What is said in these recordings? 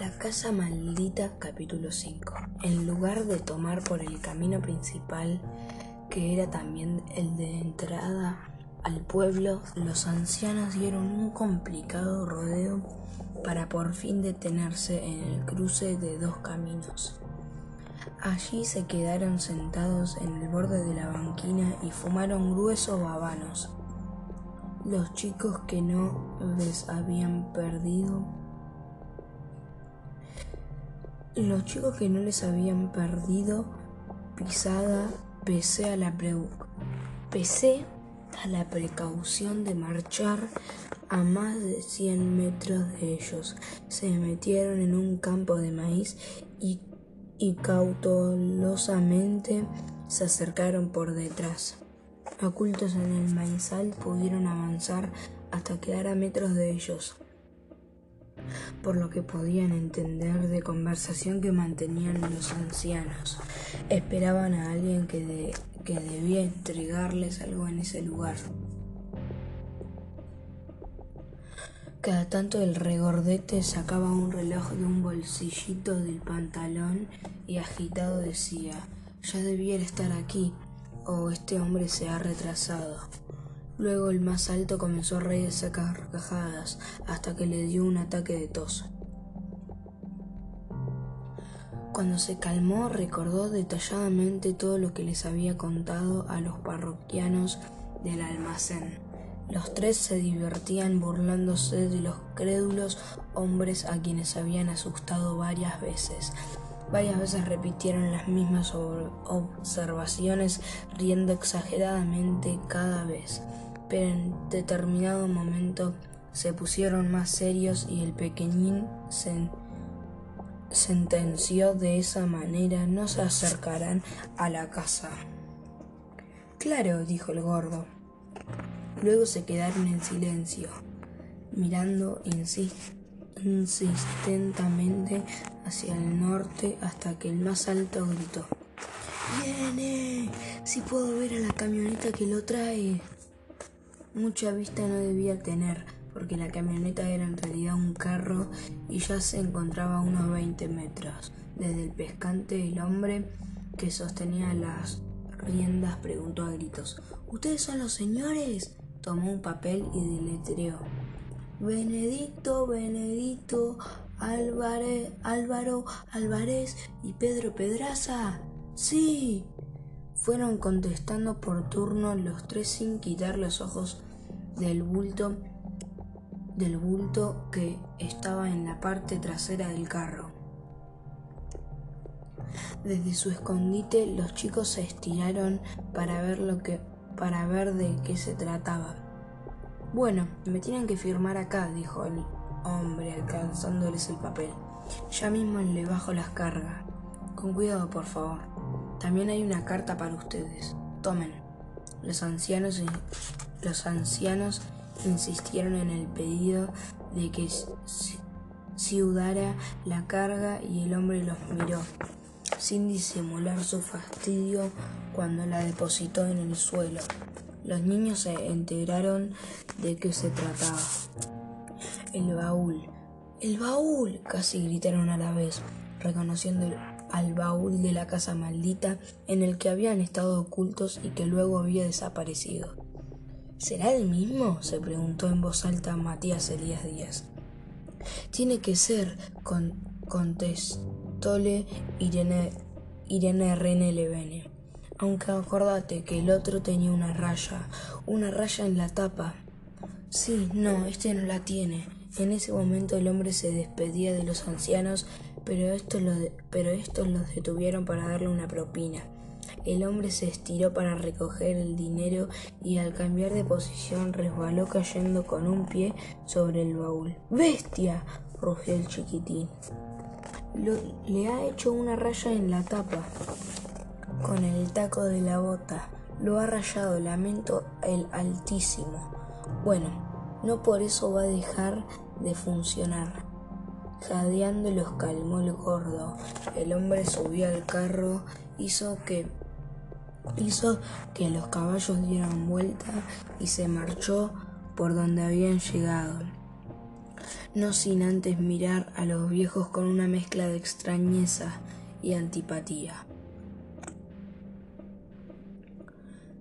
La casa maldita capítulo 5. En lugar de tomar por el camino principal, que era también el de entrada al pueblo, los ancianos dieron un complicado rodeo para por fin detenerse en el cruce de dos caminos. Allí se quedaron sentados en el borde de la banquina y fumaron gruesos habanos. Los chicos que no les habían perdido los chicos que no les habían perdido pisada pese a la pese a la precaución de marchar a más de 100 metros de ellos. Se metieron en un campo de maíz y, y cautelosamente se acercaron por detrás. Ocultos en el maizal pudieron avanzar hasta quedar a metros de ellos por lo que podían entender de conversación que mantenían los ancianos. Esperaban a alguien que, que debía entregarles algo en ese lugar. Cada tanto el regordete sacaba un reloj de un bolsillito del pantalón y agitado decía, ya debiera estar aquí, o este hombre se ha retrasado. Luego el más alto comenzó a reírse a carcajadas hasta que le dio un ataque de tos. Cuando se calmó recordó detalladamente todo lo que les había contado a los parroquianos del almacén. Los tres se divertían burlándose de los crédulos hombres a quienes habían asustado varias veces. Varias veces repitieron las mismas observaciones, riendo exageradamente cada vez pero en determinado momento se pusieron más serios y el pequeñín sentenció de esa manera no se acercarán a la casa. Claro, dijo el gordo. Luego se quedaron en silencio, mirando insistentemente hacia el norte hasta que el más alto gritó. ¡Viene! Si puedo ver a la camioneta que lo trae. Mucha vista no debía tener, porque la camioneta era en realidad un carro y ya se encontraba a unos 20 metros. Desde el pescante, el hombre que sostenía las riendas preguntó a gritos: ¿Ustedes son los señores? Tomó un papel y deletreó: Benedicto, Benedicto, Álvarez, Álvaro, Álvarez y Pedro Pedraza. Sí. Fueron contestando por turno los tres sin quitar los ojos del bulto del bulto que estaba en la parte trasera del carro. Desde su escondite los chicos se estiraron para ver lo que para ver de qué se trataba. Bueno, me tienen que firmar acá, dijo el hombre alcanzándoles el papel. Ya mismo le bajo las cargas. Con cuidado, por favor. También hay una carta para ustedes. Tomen. Los ancianos los ancianos insistieron en el pedido de que ciudara la carga y el hombre los miró, sin disimular su fastidio cuando la depositó en el suelo. Los niños se enteraron de qué se trataba. El baúl. El baúl. casi gritaron a la vez, reconociendo al baúl de la casa maldita en el que habían estado ocultos y que luego había desaparecido. ¿Será el mismo? se preguntó en voz alta Matías Elías Díaz. Tiene que ser, contestóle Irene, Irene René Levene. Aunque acordate que el otro tenía una raya, una raya en la tapa. Sí, no, este no la tiene. En ese momento el hombre se despedía de los ancianos, pero estos, lo los detuvieron para darle una propina. El hombre se estiró para recoger el dinero y al cambiar de posición resbaló cayendo con un pie sobre el baúl. ¡Bestia! rugió el chiquitín. le ha hecho una raya en la tapa con el taco de la bota. Lo ha rayado, lamento el altísimo. Bueno, no por eso va a dejar de funcionar. Jadeando los calmó el gordo. El hombre subió al carro, hizo que hizo que los caballos dieran vuelta y se marchó por donde habían llegado. no sin antes mirar a los viejos con una mezcla de extrañeza y antipatía.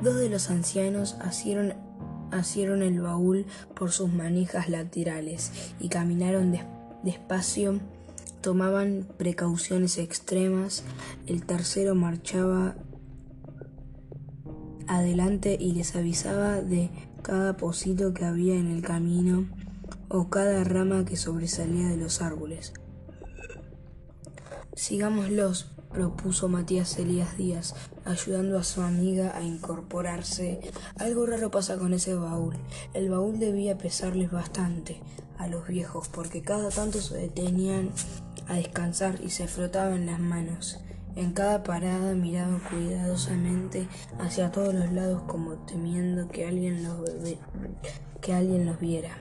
Dos de los ancianos asieron, asieron el baúl por sus manijas laterales y caminaron despacio, tomaban precauciones extremas. El tercero marchaba adelante y les avisaba de cada pocito que había en el camino o cada rama que sobresalía de los árboles. Sigámoslos, propuso Matías Elías Díaz, ayudando a su amiga a incorporarse. Algo raro pasa con ese baúl. El baúl debía pesarles bastante a los viejos, porque cada tanto se detenían a descansar y se frotaban las manos. En cada parada miraban cuidadosamente hacia todos los lados como temiendo que alguien los, que alguien los viera.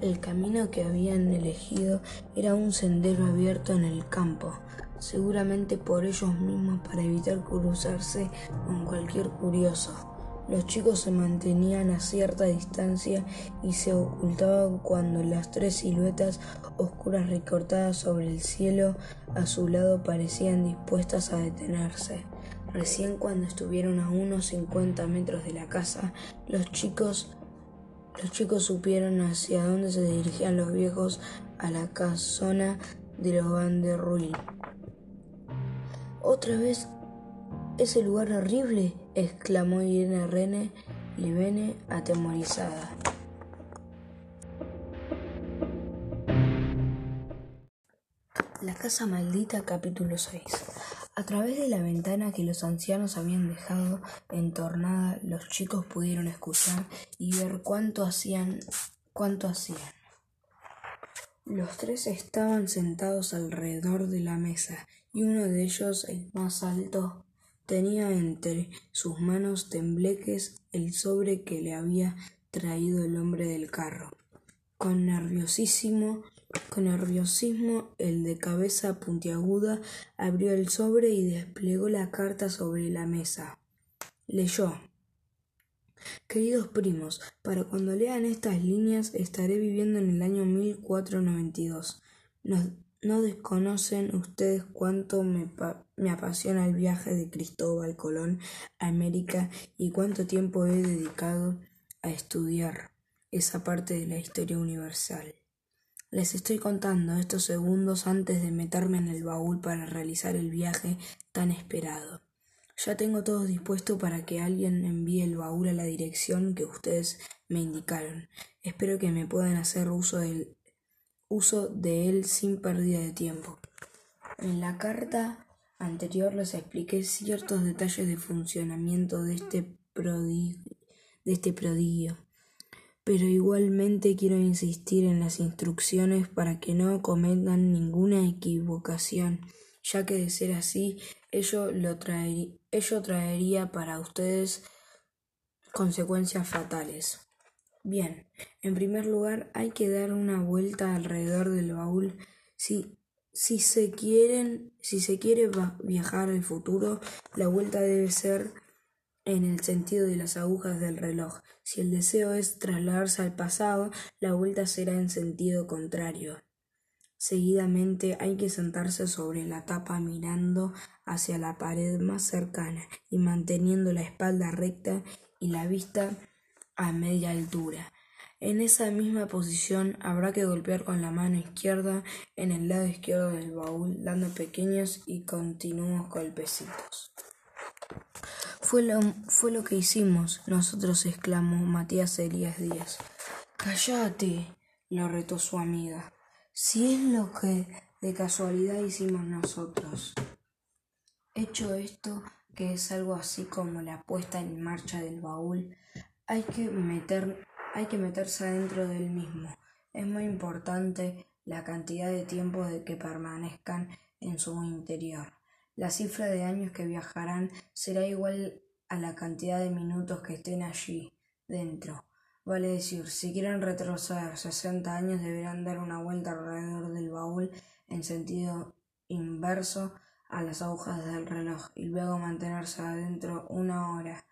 El camino que habían elegido era un sendero abierto en el campo, seguramente por ellos mismos para evitar cruzarse con cualquier curioso. Los chicos se mantenían a cierta distancia y se ocultaban cuando las tres siluetas oscuras recortadas sobre el cielo a su lado parecían dispuestas a detenerse. Recién cuando estuvieron a unos cincuenta metros de la casa, los chicos los chicos supieron hacia dónde se dirigían los viejos a la casona de los Van der Ruin. ¿Otra vez ese lugar horrible? exclamó Irene Rene Libene atemorizada. La casa maldita capítulo 6 a través de la ventana que los ancianos habían dejado entornada, los chicos pudieron escuchar y ver cuánto hacían, cuánto hacían. Los tres estaban sentados alrededor de la mesa y uno de ellos, el más alto, tenía entre sus manos tembleques el sobre que le había traído el hombre del carro. Con nerviosísimo con nerviosismo, el de cabeza puntiaguda abrió el sobre y desplegó la carta sobre la mesa. Leyó. Queridos primos, para cuando lean estas líneas estaré viviendo en el año 1492. No, no desconocen ustedes cuánto me, apasiona el viaje de Cristóbal Colón a América y cuánto tiempo he dedicado a estudiar esa parte de la historia universal. Les estoy contando estos segundos antes de meterme en el baúl para realizar el viaje tan esperado. Ya tengo todo dispuesto para que alguien envíe el baúl a la dirección que ustedes me indicaron. Espero que me puedan hacer uso, del, uso de él sin pérdida de tiempo. En la carta anterior les expliqué ciertos detalles de funcionamiento de este prodigio, de este prodigio pero igualmente quiero insistir en las instrucciones para que no cometan ninguna equivocación, ya que de ser así, ello, lo ello traería para ustedes consecuencias fatales. Bien, en primer lugar hay que dar una vuelta alrededor del baúl si si se quieren, si se quiere viajar al futuro, la vuelta debe ser en el sentido de las agujas del reloj. Si el deseo es trasladarse al pasado, la vuelta será en sentido contrario. Seguidamente hay que sentarse sobre la tapa mirando hacia la pared más cercana y manteniendo la espalda recta y la vista a media altura. En esa misma posición habrá que golpear con la mano izquierda en el lado izquierdo del baúl, dando pequeños y continuos golpecitos. Fue lo, fue lo que hicimos nosotros, exclamó Matías Elías Díaz. Cállate, lo retó su amiga. Si es lo que de casualidad hicimos nosotros. Hecho esto, que es algo así como la puesta en marcha del baúl, hay que, meterse adentro del mismo. Es muy importante la cantidad de tiempo de que permanezcan en su interior. La cifra de años que viajarán será igual a la cantidad de minutos que estén allí dentro. Vale decir, si quieren retroceder sesenta años deberán dar una vuelta alrededor del baúl en sentido inverso a las agujas del reloj y luego mantenerse adentro una hora.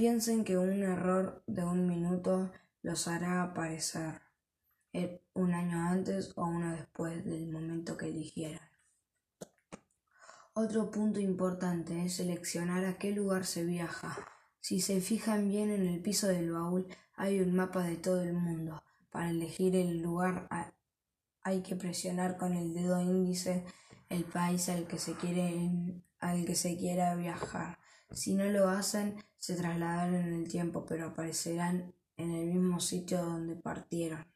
Piensen que un error de un minuto los hará aparecer eh, un año antes o uno después del momento que eligieran. Otro punto importante es seleccionar a qué lugar se viaja. Si se fijan bien en el piso del baúl hay un mapa de todo el mundo. Para elegir el lugar hay que presionar con el dedo índice el país al que se quiere, al que se quiera viajar. Si no lo hacen, se trasladarán en el tiempo, pero aparecerán en el mismo sitio donde partieron.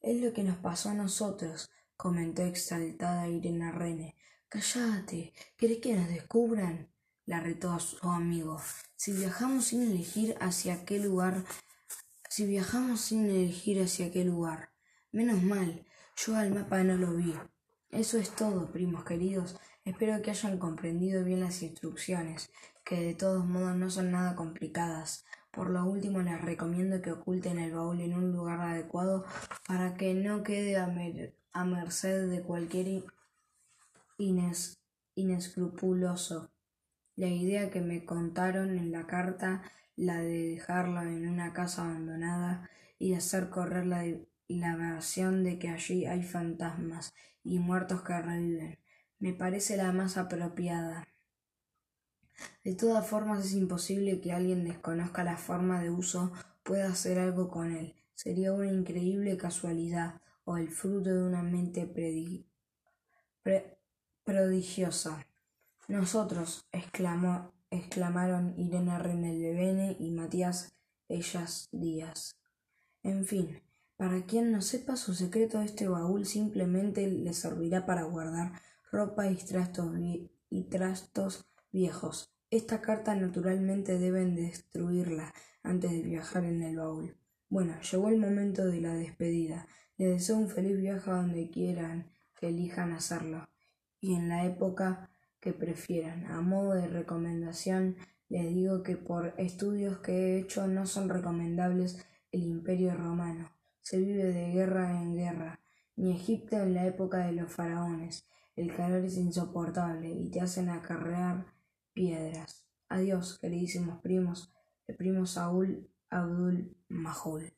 Es lo que nos pasó a nosotros, comentó exaltada Irene Rene. Cállate, ¿querés que nos descubran? la retó a su amigo. Si viajamos sin elegir hacia qué lugar, si viajamos sin elegir hacia qué lugar. Menos mal, yo al mapa no lo vi. Eso es todo, primos queridos. Espero que hayan comprendido bien las instrucciones, que de todos modos no son nada complicadas. Por lo último, les recomiendo que oculten el baúl en un lugar adecuado para que no quede a, merced de cualquier inescrupuloso. La idea que me contaron en la carta, la de dejarlo en una casa abandonada y hacer correr la, la versión de que allí hay fantasmas y muertos que reviven, me parece la más apropiada. De todas formas es imposible que alguien desconozca la forma de uso pueda hacer algo con él. Sería una increíble casualidad o el fruto de una mente prodigiosa. Nosotros, exclamó, exclamaron Irene Bene y Matías Ellas Díaz. En fin, para quien no sepa su secreto, este baúl simplemente le servirá para guardar ropa y trastos, viejos. Esta carta naturalmente deben destruirla antes de viajar en el baúl. Bueno, llegó el momento de la despedida. Les deseo un feliz viaje a donde quieran que elijan hacerlo y en la época que prefieran. A modo de recomendación, les digo que por estudios que he hecho no son recomendables el imperio romano. Se vive de guerra en guerra, ni Egipto en la época de los faraones. El calor es insoportable y te hacen acarrear piedras. Adiós, queridísimos primos, el primo Saúl Abdul Mahul.